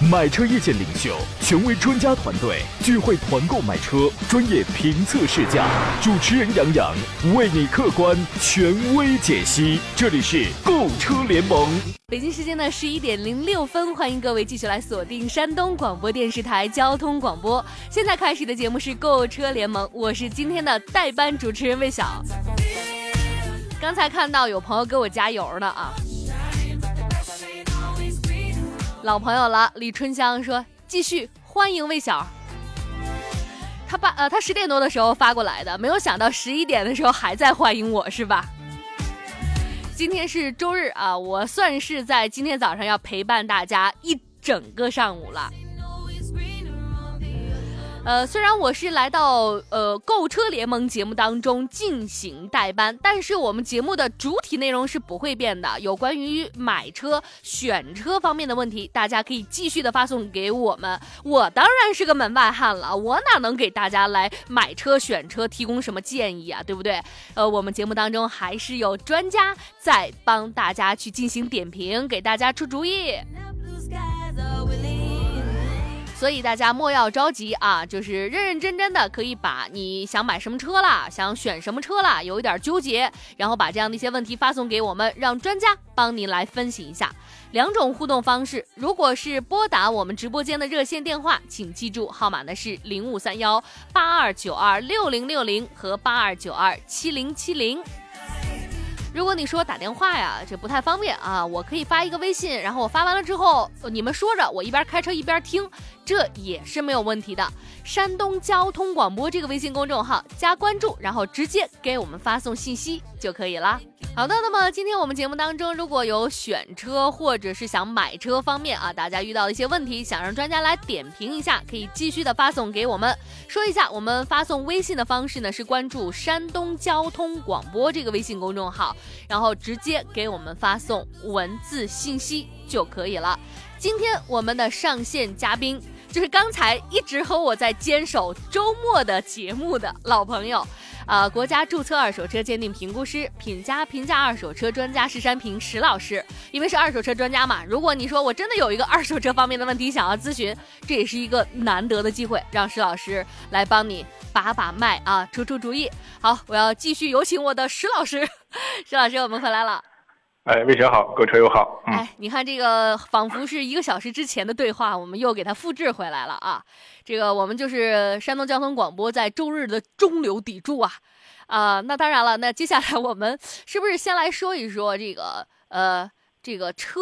买车意见领袖，权威专家团队聚会团购买车，专业评测试驾，主持人杨洋为你客观权威解析。这里是购车联盟。北京时间的十一点零六分，欢迎各位继续来锁定山东广播电视台交通广播。现在开始的节目是购车联盟，我是今天的代班主持人魏晓。刚才看到有朋友给我加油呢啊。老朋友了，李春香说：“继续欢迎魏晓。”他把呃，他十点多的时候发过来的，没有想到十一点的时候还在欢迎我，是吧？今天是周日啊，我算是在今天早上要陪伴大家一整个上午了。呃，虽然我是来到呃购车联盟节目当中进行代班，但是我们节目的主体内容是不会变的。有关于买车、选车方面的问题，大家可以继续的发送给我们。我当然是个门外汉了，我哪能给大家来买车、选车提供什么建议啊？对不对？呃，我们节目当中还是有专家在帮大家去进行点评，给大家出主意。所以大家莫要着急啊，就是认认真真的，可以把你想买什么车啦，想选什么车啦，有一点纠结，然后把这样的一些问题发送给我们，让专家帮您来分析一下。两种互动方式，如果是拨打我们直播间的热线电话，请记住号码呢是零五三幺八二九二六零六零和八二九二七零七零。如果你说打电话呀，这不太方便啊，我可以发一个微信，然后我发完了之后，你们说着，我一边开车一边听，这也是没有问题的。山东交通广播这个微信公众号加关注，然后直接给我们发送信息就可以了。好的，那么今天我们节目当中，如果有选车或者是想买车方面啊，大家遇到一些问题，想让专家来点评一下，可以继续的发送给我们。说一下，我们发送微信的方式呢，是关注山东交通广播这个微信公众号，然后直接给我们发送文字信息就可以了。今天我们的上线嘉宾就是刚才一直和我在坚守周末的节目的老朋友。啊，国家注册二手车鉴定评估师、品家评价二手车专家石山平石老师，因为是二手车专家嘛，如果你说我真的有一个二手车方面的问题想要咨询，这也是一个难得的机会，让石老师来帮你把把脉啊，出出主意。好，我要继续有请我的石老师，石老师，我们回来了。哎，魏雪好，购车友好。哎，你看这个仿佛是一个小时之前的对话，我们又给它复制回来了啊。这个我们就是山东交通广播在周日的中流砥柱啊。啊，那当然了，那接下来我们是不是先来说一说这个呃这个车？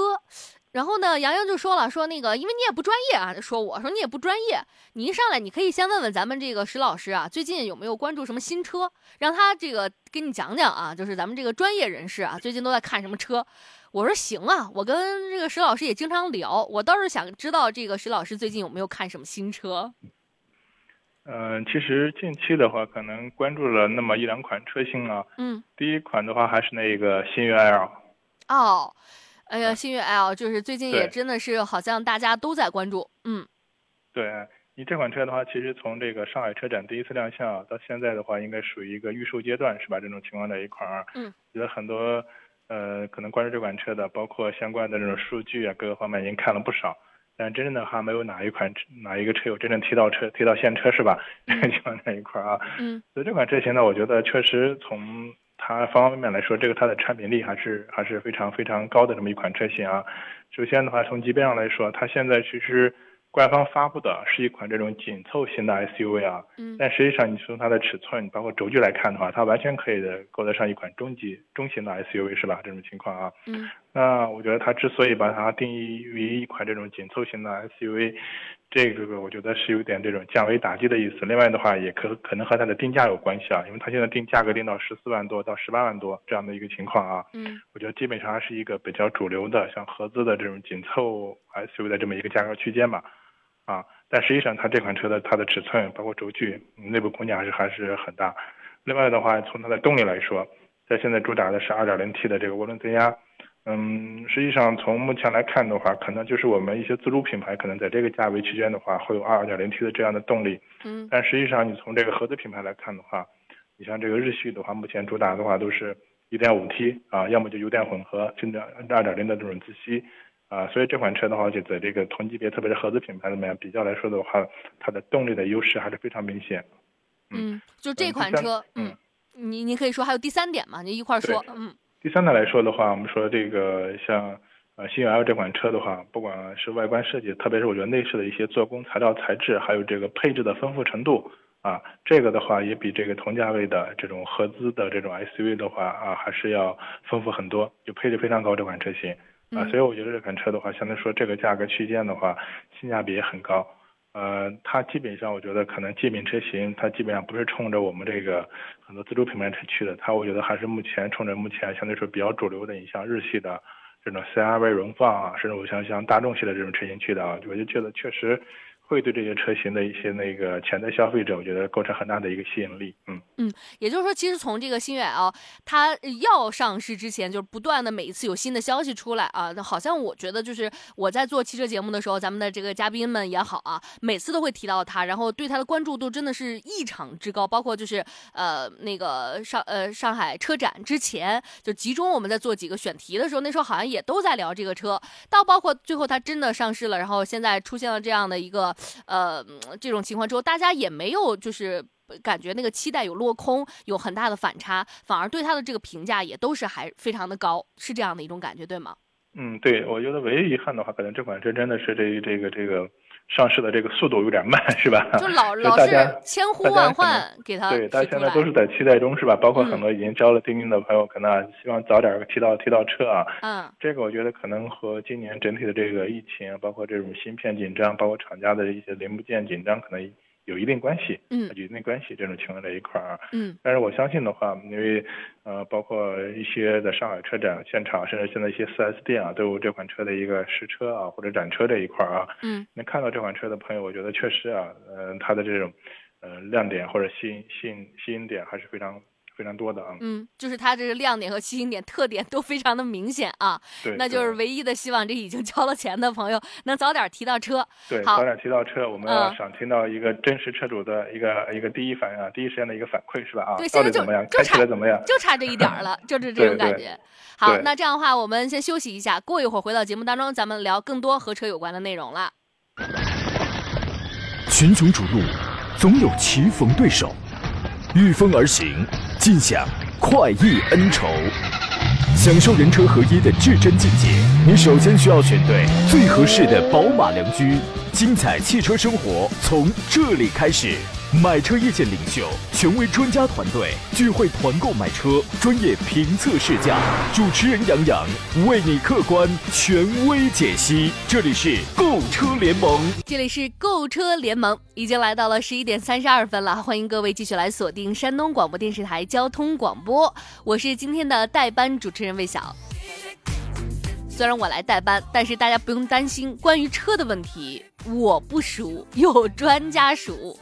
然后呢，杨洋就说了，说那个，因为你也不专业啊，说我说你也不专业，你一上来你可以先问问咱们这个石老师啊，最近有没有关注什么新车，让他这个给你讲讲啊，就是咱们这个专业人士啊，最近都在看什么车。我说行啊，我跟这个石老师也经常聊，我倒是想知道这个石老师最近有没有看什么新车。嗯，其实近期的话，可能关注了那么一两款车型啊。嗯。第一款的话还是那个新悦 L。哦。哎呀，星越 L 就是最近也真的是好像大家都在关注，嗯，对你这款车的话，其实从这个上海车展第一次亮相到现在的话，应该属于一个预售阶段，是吧？这种情况在一块儿，嗯，觉得很多呃可能关注这款车的，包括相关的这种数据啊，各个方面已经看了不少，但真正的还没有哪一款哪一个车友真正提到车提到现车，是吧？情况在一块儿啊，嗯，所以这款车型呢，我觉得确实从。它方方面面来说，这个它的产品力还是还是非常非常高的这么一款车型啊。首先的话，从级别上来说，它现在其实官方发布的是一款这种紧凑型的 SUV 啊。嗯。但实际上，你从它的尺寸包括轴距来看的话，它完全可以的够得上一款中级中型的 SUV 是吧？这种情况啊。嗯。那我觉得它之所以把它定义为一款这种紧凑型的 SUV。这个我觉得是有点这种降维打击的意思。另外的话，也可可能和它的定价有关系啊，因为它现在定价格定到十四万多到十八万多这样的一个情况啊。嗯，我觉得基本上还是一个比较主流的，像合资的这种紧凑 SUV 的这么一个价格区间吧。啊，但实际上它这款车的它的尺寸包括轴距、内部空间还是还是很大。另外的话，从它的动力来说，在现在主打的是 2.0T 的这个涡轮增压。嗯，实际上从目前来看的话，可能就是我们一些自主品牌可能在这个价位区间的话，会有二点零 t 的这样的动力。嗯。但实际上，你从这个合资品牌来看的话，你像这个日系的话，目前主打的话都是一点五 T 啊，要么就油电混合，甚至二点零的这种自吸。啊，所以这款车的话，就在这个同级别，特别是合资品牌里面比较来说的话，它的动力的优势还是非常明显。嗯，就这款车，嗯，你你可以说还有第三点嘛，你一块儿说，嗯第三呢来说的话，我们说这个像呃新远 L 这款车的话，不管是外观设计，特别是我觉得内饰的一些做工、材料、材质，还有这个配置的丰富程度啊，这个的话也比这个同价位的这种合资的这种 SUV 的话啊，还是要丰富很多，就配置非常高这款车型啊，嗯所以我觉得这款车的话，相对说这个价格区间的话，性价比也很高。呃，它基本上我觉得可能界面车型，它基本上不是冲着我们这个很多自主品牌车去的，它我觉得还是目前冲着目前相对说比较主流的，你像日系的这种 CRV 荣放啊，甚至我像像大众系的这种车型去的啊，我就觉得确实会对这些车型的一些那个潜在消费者，我觉得构成很大的一个吸引力。嗯嗯，也就是说，其实从这个新远啊，它要上市之前，就是不断的每一次有新的消息出来啊，那好像我觉得就是我在做汽车节目的时候，咱们的这个嘉宾们也好啊，每次都会提到它，然后对它的关注度真的是异常之高，包括就是呃那个上呃上海车展之前，就集中我们在做几个选题的时候，那时候好像也都在聊这个车，到包括最后它真的上市了，然后现在出现了这样的一个呃这种情况之后，大家也没有就是。感觉那个期待有落空，有很大的反差，反而对他的这个评价也都是还非常的高，是这样的一种感觉，对吗？嗯，对，我觉得唯一遗憾的话，可能这款车真的是这这个这个上市的这个速度有点慢，是吧？就老老是 就大家千呼万唤给他对，大家现在都是在期待中，是吧？包括嗯很多已经交了定金的朋友，可能啊希望早点提到提到车啊。嗯这个我觉得可能和今年整体的这个疫情，包括这种芯片紧张，包括厂家的一些零部件紧张，可能有一定关系，嗯有一定关系这种情况在一块儿啊。嗯但是我相信的话，因为呃，包括一些在上海车展现场，甚至现在一些四 S 店啊，都有这款车的一个试车啊或者展车这一块儿啊。嗯能看到这款车的朋友，我觉得确实啊，嗯、它的这种呃亮点或者吸引吸引吸引点还是非常非常多的啊。嗯，就是它这个亮点和吸引点特点都非常的明显啊，对，那就是唯一的希望，这已经交了钱的朋友能早点提到车。对，早点提到车，我们要嗯想听到一个真实车主的一个一个第一反应啊，第一时间的一个反馈是吧？啊对，现在就到底怎么样？就开起差来怎么样？就差这一点了，就是这 种感觉。好，那这样的话，我们先休息一下，过一会儿回到节目当中，咱们聊更多和车有关的内容了。群雄逐鹿，总有棋逢对手，御风而行，尽享快意恩仇。享受人车合一的至臻境界，你首先需要选对最合适的宝马良驹。精彩汽车生活从这里开始。买车意见领袖，权威专家团队聚会团购买车，专业评测试驾，主持人杨洋为你客观权威解析。这里是购车联盟。这里是购车联盟，已经来到了十一点三十二分了，欢迎各位继续来锁定山东广播电视台交通广播，我是今天的代班主持人魏晓。虽然我来代班，但是大家不用担心，关于车的问题我不熟，有专家熟。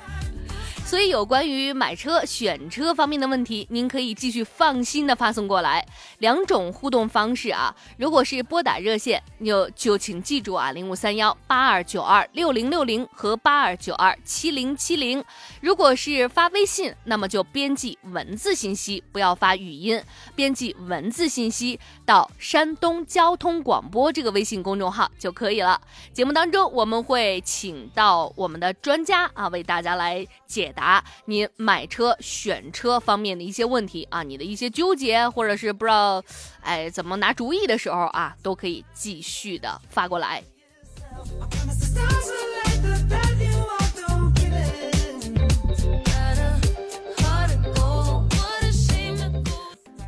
所以有关于买车、选车方面的问题，您可以继续放心的发送过来。两种互动方式啊，如果是拨打热线，就就请记住啊，零五三幺八二九二六零六零和八二九二七零七零。如果是发微信，那么就编辑文字信息，不要发语音，编辑文字信息到山东交通广播这个微信公众号就可以了。节目当中我们会请到我们的专家啊，为大家来解答你买车、选车方面的一些问题啊，你的一些纠结，或者是不知道哎怎么拿主意的时候啊，都可以继续的发过来。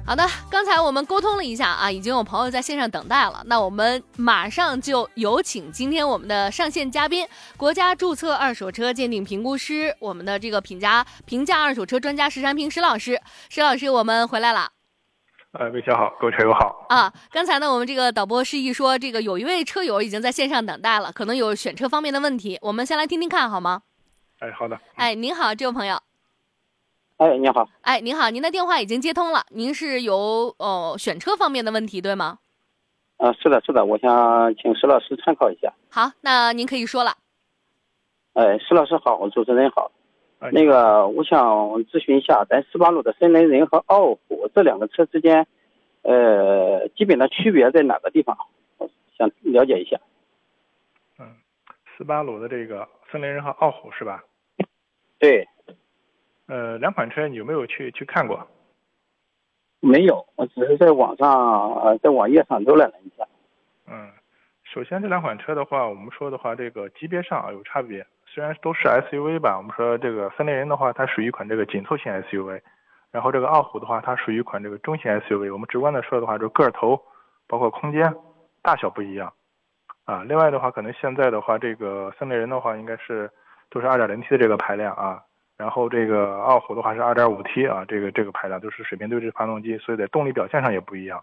好的，刚才我们沟通了一下啊，已经有朋友在线上等待了。那我们马上就有请今天我们的上线嘉宾，国家注册二手车鉴定评估师，我们的这个品价评价二手车专家石山平石老师。石老师，我们回来了呃，魏小好，各位车友好。啊！刚才呢，我们这个导播示意说，这个有一位车友已经在线上等待了，可能有选车方面的问题，我们先来听听看好吗？哎，好的。哎，您好，这位朋友。哎，你好，哎，您好，您的电话已经接通了，您是有呃选车方面的问题对吗？啊，是的，是的，我想请石老师参考一下。好，那您可以说了。哎，石老师好，主持人好。哎那个，我想咨询一下，咱斯巴鲁的森林人和傲虎这两个车之间，呃，基本的区别在哪个地方？我想了解一下。嗯，斯巴鲁的这个森林人和傲虎是吧？对，呃，两款车你有没有去去看过？没有，我只是在网上，呃，在网页上浏览了一下。嗯，首先这两款车的话，我们说的话，这个级别上有差别。虽然都是 SUV 吧，我们说这个森林人的话，它属于一款这个紧凑型 SUV，然后这个傲虎的话，它属于一款这个中型 SUV。我们直观的说的话，就个头，包括空间、大小不一样。啊，另外的话，可能现在的话，这个森林人的话，应该是都是 2.0T 的这个排量啊，然后这个傲虎的话是 2.5T 啊，这个这个排量就是水平对置发动机，所以在动力表现上也不一样。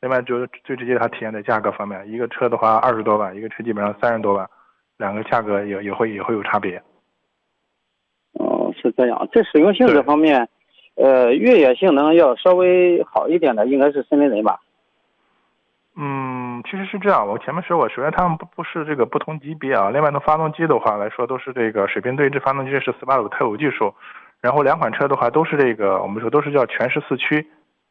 另外就是最直接它体现在价格方面，一个车的话二十多万，一个车基本上三十多万，两个价格也也会也会有差别。哦，是这样。在使用性对这方面，呃，越野性能要稍微好一点的，应该是森林人吧？嗯，其实是这样，我前面说过，首先它们不不是这个不同级别啊，另外呢，发动机的话来说都是这个水平对置发动机是斯巴鲁特有技术，然后两款车的话都是这个我们说都是叫全时四驱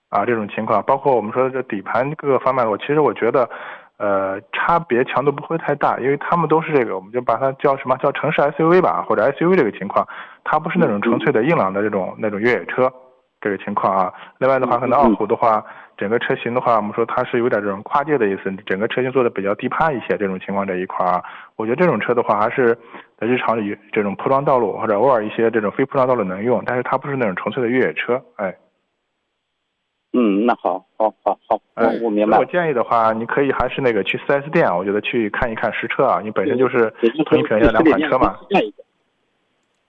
啊这种情况，包括我们说的这底盘各个方面，我其实我觉得。呃，差别强度不会太大，因为他们都是这个，我们就把它叫什么叫城市 SUV 吧，或者 SUV 这个情况，它不是那种纯粹的硬朗的这种那种越野车这个情况啊。另外的话，可能奥虎的话，整个车型的话，我们说它是有点这种跨界的意思，整个车型做的比较低趴一些，这种情况这一块啊，我觉得这种车的话，还是在日常里这种铺装道路或者偶尔一些这种非铺装道路能用，但是它不是那种纯粹的越野车，哎。嗯，那好，好，好，好，我哎我明白。我建议的话，你可以还是那个去 4S 店啊，我觉得去看一看实车啊，你本身就是也就是同一品牌两款车嘛，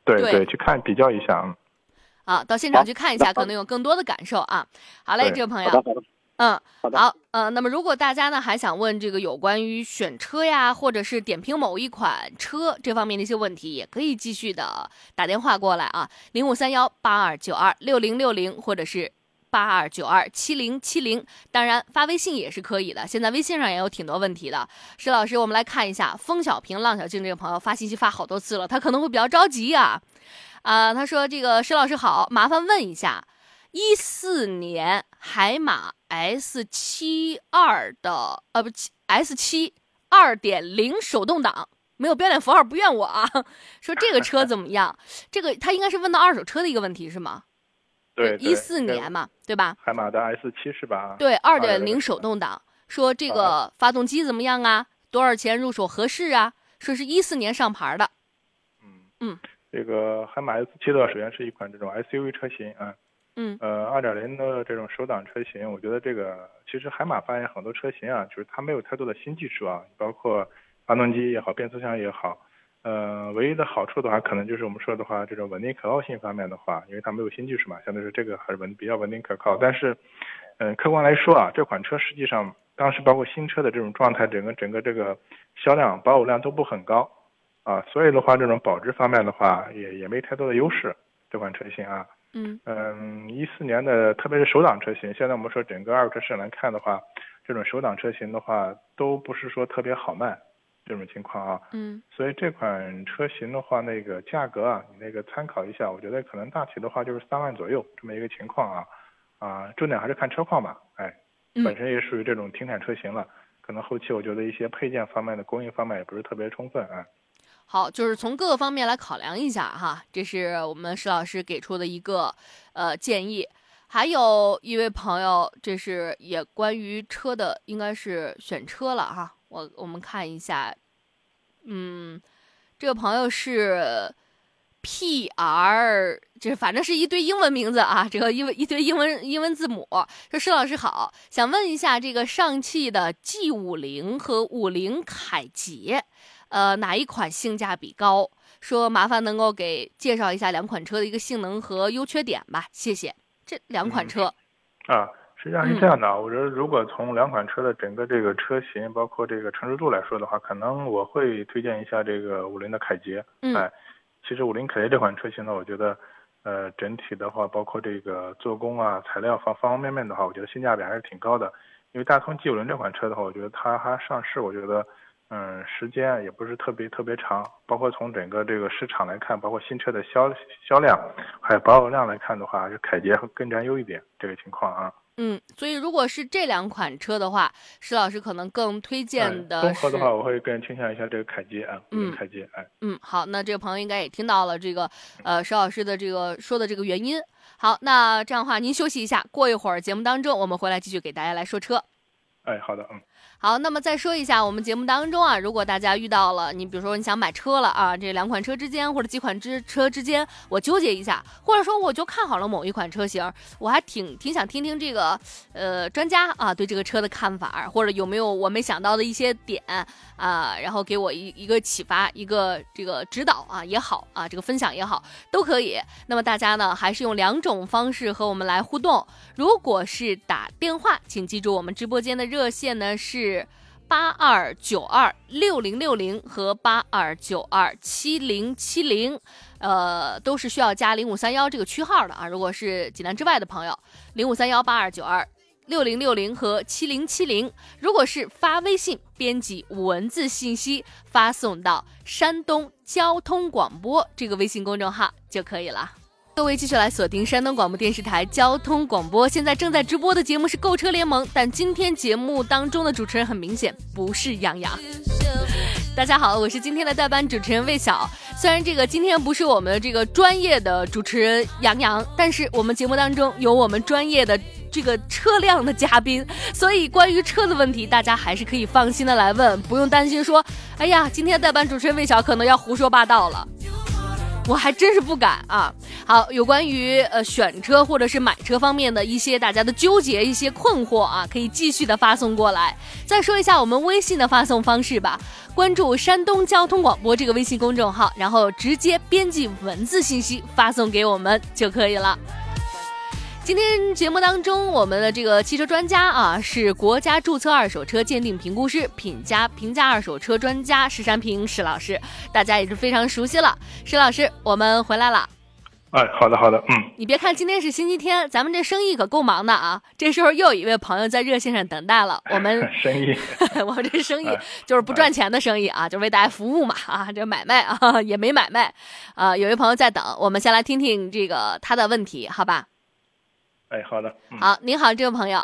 对对，去看比较一下，嗯。啊，到现场去看一下，可能有更多的感受啊。好嘞，这位朋友。嗯，好的好，呃，那么如果大家呢还想问这个有关于选车呀，或者是点评某一款车这方面的一些问题，也可以继续的打电话过来啊，零五三幺八二九二六零六零，或者是八二九二七零七零。当然发微信也是可以的，现在微信上也有挺多问题的。石老师，我们来看一下，风小平、浪小静这个朋友发信息发好多次了，他可能会比较着急啊。啊、他说这个石老师好，麻烦问一下，一四年海马 S 七二的呃不 S 七二点零手动挡，没有标点符号不怨我啊。说这个车怎么样？这个他应该是问到二手车的一个问题是吗？对，一四年嘛，对吧？海马的 S 七是吧？对，二点2.0零手动挡。说这个发动机怎么样啊？多少钱入手合适啊？说是一四年上牌的。嗯嗯，这个海马 S 七的首先是一款这种 SUV 车型啊，嗯呃，二点零的这种手挡车型，我觉得这个其实海马发现很多车型啊，就是它没有太多的新技术啊，包括发动机也好，变速箱也好，呃，唯一的好处的话，可能就是我们说的话，这种稳定可靠性方面的话，因为它没有新技术嘛，相对说这个还是稳比较稳定可靠。但是，嗯、客观来说啊，这款车实际上当时包括新车的这种状态，整个整个这个销量保有量都不很高啊，所以的话，这种保值方面的话，也也没太多的优势。这款车型啊，嗯嗯，一四年的特别是首档车型，现在我们说整个二手车市场来看的话，这种首档车型的话都不是说特别好卖这种情况啊。嗯所以这款车型的话，那个价格啊，你那个参考一下，我觉得可能大体的话就是三万左右这么一个情况啊，啊，重点还是看车况吧，哎，嗯本身也属于这种停产车型了，可能后期我觉得一些配件方面的供应方面也不是特别充分啊。好，就是从各个方面来考量一下哈，这是我们石老师给出的一个呃建议。还有一位朋友，这是也关于车的，应该是选车了哈。我我们看一下，嗯，这个朋友是 P R，这反正是一堆英文名字啊，这个英文一堆英文英文字母。说施老师好，想问一下这个上汽的 G 五零和五菱凯捷。呃，哪一款性价比高？说麻烦能够给介绍一下两款车的一个性能和优缺点吧，谢谢。这两款车，啊，实际上是这样的啊，我觉得如果从两款车的整个这个车型，包括这个成熟度来说的话，可能我会推荐一下这个五菱的凯捷。嗯哎，其实五菱凯捷这款车型呢，我觉得，呃，整体的话，包括这个做工啊、材料方方方面面的话，我觉得性价比还是挺高的。因为大通 G 五零这款车的话，我觉得它还上市，我觉得。嗯，时间也不是特别特别长，包括从整个这个市场来看，包括新车的销销量，还有保有量来看的话，还是凯捷会更占优一点这个情况啊。嗯，所以如果是这两款车的话，石老师可能更推荐的。综合的话，我会更倾向一下这个凯捷啊，嗯，凯捷哎。嗯，好，那这个朋友应该也听到了这个呃石老师的这个说的这个原因。好，那这样的话您休息一下，过一会儿节目当中我们回来继续给大家来说车。哎，好的，嗯。好，那么再说一下，我们节目当中啊，如果大家遇到了你，比如说你想买车了啊，这两款车之间或者几款之车之间，我纠结一下，或者说我就看好了某一款车型，我还挺挺想听听这个呃专家啊对这个车的看法，或者有没有我没想到的一些点啊，然后给我一一个启发，一个这个指导啊也好啊，这个分享也好都可以。那么大家呢还是用两种方式和我们来互动，如果是打电话，请记住我们直播间的热线呢是。八二九二六零六零和八二九二七零七零，呃，都是需要加零五三幺这个区号的啊。如果是济南之外的朋友，零五三幺八二九二六零六零和七零七零。如果是发微信，编辑文字信息发送到山东交通广播这个微信公众号就可以了。各位继续来锁定山东广播电视台交通广播，现在正在直播的节目是购车联盟，但今天节目当中的主持人很明显不是杨洋。大家好，我是今天的代班主持人魏晓。虽然这个今天不是我们这个专业的主持人杨洋，但是我们节目当中有我们专业的这个车辆的嘉宾，所以关于车的问题，大家还是可以放心的来问，不用担心说，哎呀，今天代班主持人魏晓可能要胡说八道了。我还真是不敢啊！好，有关于呃选车或者是买车方面的一些大家的纠结、一些困惑啊，可以继续的发送过来。再说一下我们微信的发送方式吧，关注山东交通广播这个微信公众号，然后直接编辑文字信息发送给我们就可以了。今天节目当中，我们的这个汽车专家啊，是国家注册二手车鉴定评估师、品家评价二手车专家石山平石老师，大家也是非常熟悉了。石老师，我们回来了。哎，好的好的，嗯。你别看今天是星期天，咱们这生意可够忙的啊。这时候又有一位朋友在热线上等待了。我们生意，我们这生意就是不赚钱的生意啊，就是为大家服务嘛啊，这买卖啊也没买卖啊。有一位朋友在等，我们先来听听这个他的问题，好吧？哎，好的，好，您好，这位朋友。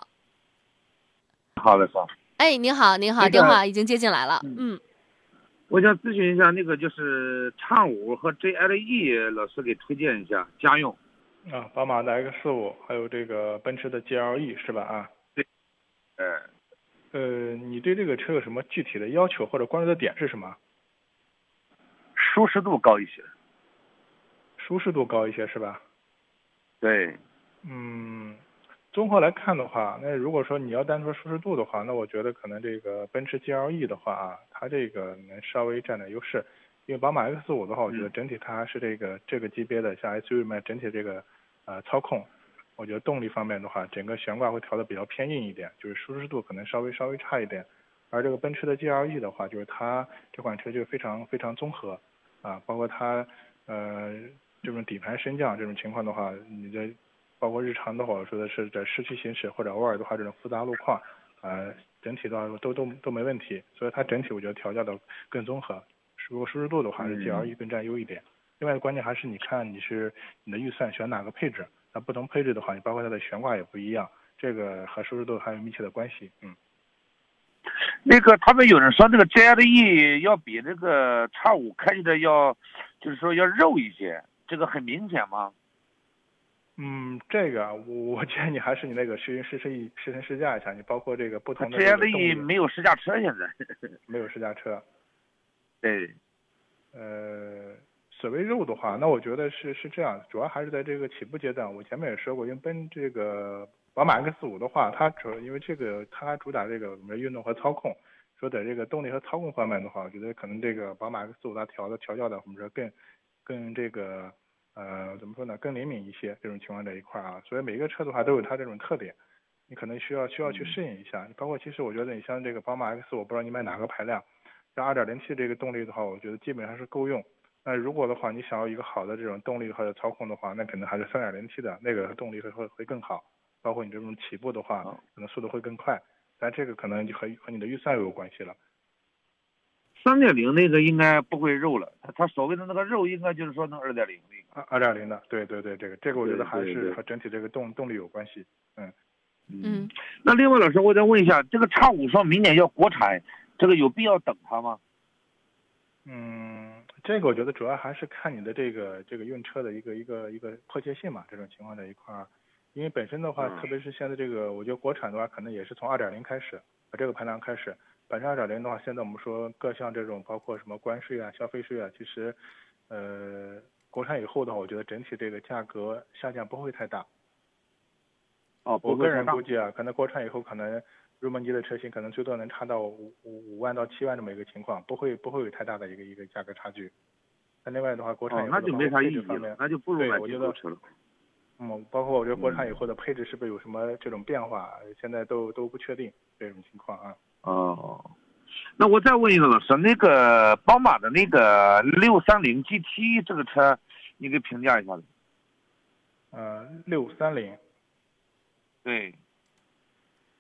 好的，好。哎，您好，您好，电话已经接进来了。嗯，我想咨询一下那个就是畅五和 GLE，老师给推荐一下家用。啊，宝马的 X 五，还有这个奔驰的 GLE 是吧？啊，对。呃，呃，你对这个车有什么具体的要求或者关注的点是什么？舒适度高一些。舒适度高一些是吧？对。嗯，综合来看的话，那如果说你要单说舒适度的话，那我觉得可能这个奔驰 GLE 的话啊，它这个能稍微占点优势。因为宝马 X 五的话，我觉得整体它是这个这个级别的，像 SUV 嘛，整体这个呃操控，我觉得动力方面的话，整个悬挂会调的比较偏硬一点，就是舒适度可能稍微稍微差一点。而这个奔驰的 GLE 的话，就是它这款车就非常非常综合啊，包括它呃这种底盘升降这种情况的话，你的。包括日常的话，说的是在市区行驶或者偶尔的话，这种复杂路况，呃，整体的话都都都没问题。所以它整体我觉得调教的更综合。如果舒适度的话，是 GLE 更占优一点。另外关键还是你看你是你的预算选哪个配置。那不同配置的话，你包括它的悬挂也不一样，这个和舒适度还有密切的关系。嗯。那个他们有人说这个 GLE 要比那个叉五开起来要，就是说要肉一些，这个很明显吗？嗯，这个我 我建议你还是你那个试试试一试乘试驾一下，你包括这个不同的。GLE 没有试驾车现在。没有试驾车。对。呃，所谓肉的话，那我觉得是是这样，主要还是在这个起步阶段。我前面也说过，因为奔这个宝马 X 五的话，它主要因为这个它主打这个什么运动和操控，说在这个动力和操控方面的话，我觉得可能这个宝马 X 五它调的调教的我们说更更这个。呃，怎么说呢？更灵敏一些这种情况这一块啊，所以每个车的话都有它这种特点，你可能需要需要去适应一下。包括其实我觉得你像这个宝马 X，我不知道你买哪个排量，像 2.0T 这个动力的话，我觉得基本上是够用。那如果的话，你想要一个好的这种动力或者操控的话，那可能还是 3.0T 的那个动力会会会更好。包括你这种起步的话，可能速度会更快。但这个可能就和和你的预算有关系了。三点零那个应该不会肉了，它它所谓的那个肉应该就是说那二点零的。二二点零的，对对对，这个这个我觉得还是和整体这个动动力有关系。嗯嗯，那另外老师，我再问一下，这个叉五说明年要国产，这个有必要等它吗？嗯，这个我觉得主要还是看你的这个这个用车的一个一个一个迫切性嘛，这种情况在一块儿。因为本身的话，嗯特别是现在这个，我觉得国产的话，可能也是从二点零开始，呃这个排量开始。本身二点零的话，现在我们说各项这种包括什么关税啊、消费税啊，其实，呃，国产以后的话，我觉得整体这个价格下降不会太大。哦，我个人估计啊，可能国产以后可能入门级的车型可能最多能差到五五五万到七万这么一个情况，不会不会有太大的一个一个价格差距。那另外的话，国产以，后哦那就没啥意义了，那就不如买进口车了。嗯，包括我觉得国产以后的配置是不是有什么这种变化，现在都都不确定这种情况啊。哦，那我再问一个老师，那个宝马的那个六三零 GT 这个车，你给评价一下子。呃，六三零，对，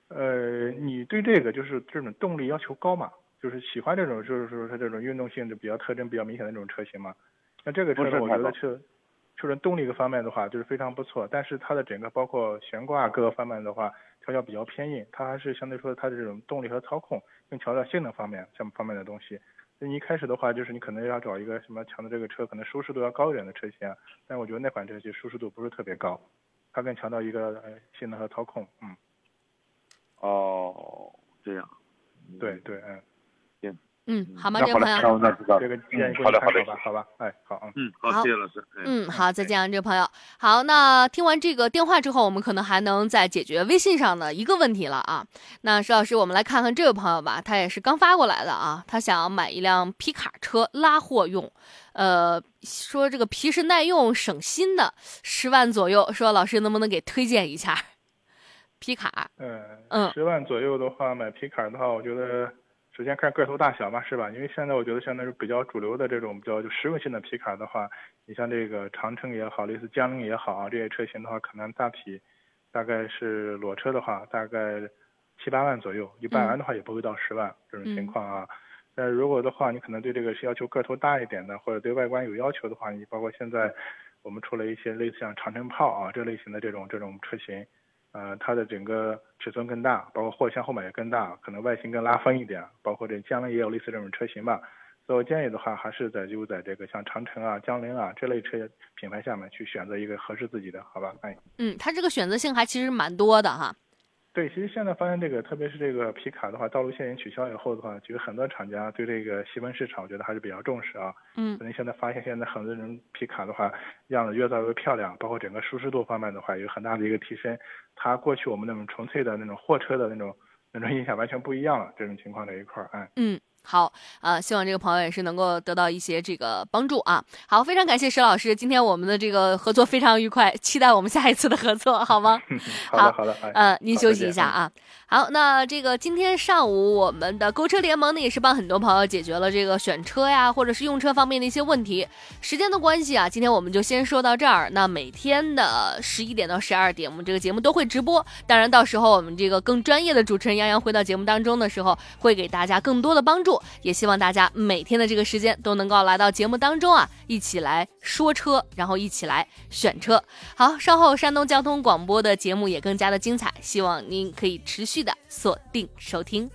呃，你对这个就是这种动力要求高嘛？就是喜欢这种就是说它这种运动性质比较特征比较明显的这种车型嘛？那这个车呢，我不是太高觉得车，就是动力各方面的话就是非常不错，但是它的整个包括悬挂各个方面的话调教比较偏硬，它还是相对说它的这种动力和操控更强调性能方面这方面的东西。那你一开始的话，就是你可能要找一个什么强的这个车，可能舒适度要高一点的车型啊，但我觉得那款车其实舒适度不是特别高，它更强调一个呃性能和操控，嗯，哦，这样。对对，嗯。行嗯，好吗，那好了，这个朋友？那我那知道。这个建议供嗯好的好的你参考吧，好吧，哎，好，嗯，嗯，好，好谢谢老师。哎嗯，好，再见啊，这位朋友。好，那听完这个电话之后，我们可能还能再解决微信上的一个问题了啊。那石老师，我们来看看这位朋友吧，他也是刚发过来的啊，他想要买一辆皮卡车拉货用，呃，说这个皮实耐用、省心的，十万左右，说老师能不能给推荐一下 皮卡？呃，嗯十万左右的话，买皮卡的话，我觉得首先看个头大小吧，是吧？因为现在我觉得现在是比较主流的这种比较就实用性的皮卡的话，你像这个长城也好，类似江铃也好啊，这些车型的话，可能大体大概是裸车的话，大概七八万左右，一般人的话也不会到十万这种情况啊。但如果的话，你可能对这个是要求个头大一点的，或者对外观有要求的话，你包括现在我们出了一些类似像长城炮啊这类型的这种这种车型，呃，它的整个尺寸更大，包括货箱后面也更大，可能外形更拉风一点，包括这江铃也有类似这种车型吧。所以我建议的话，还是在就在这个像长城啊、江铃啊这类车品牌下面去选择一个合适自己的，好吧？哎，嗯，它这个选择性还其实蛮多的哈。对，其实现在发现这个，特别是这个皮卡的话，道路限行取消以后的话，其实很多厂家对这个细分市场，我觉得还是比较重视啊。嗯可能现在发现，现在很多人皮卡的话，样子越造越漂亮，包括整个舒适度方面的话，有很大的一个提升。它过去我们那种纯粹的那种货车的那种那种印象完全不一样了。这种情况这一块儿，哎，嗯，好，呃，希望这个朋友也是能够得到一些这个帮助啊。好，非常感谢石老师，今天我们的这个合作非常愉快，期待我们下一次的合作，好吗？好的，好的，哎，呃，您休息一下啊。好，那这个今天上午我们的购车联盟呢，也是帮很多朋友解决了这个选车呀，或者是用车方面的一些问题。时间的关系啊，今天我们就先说到这儿。那每天的十一点到十二点，我们这个节目都会直播。当然，到时候我们这个更专业的主持人杨洋回到节目当中的时候，会给大家更多的帮助。也希望大家每天的这个时间都能够来到节目当中啊，一起来说车，然后一起来选车。好，稍后山东交通广播的节目也更加的精彩，希望您可以持续的锁定收听。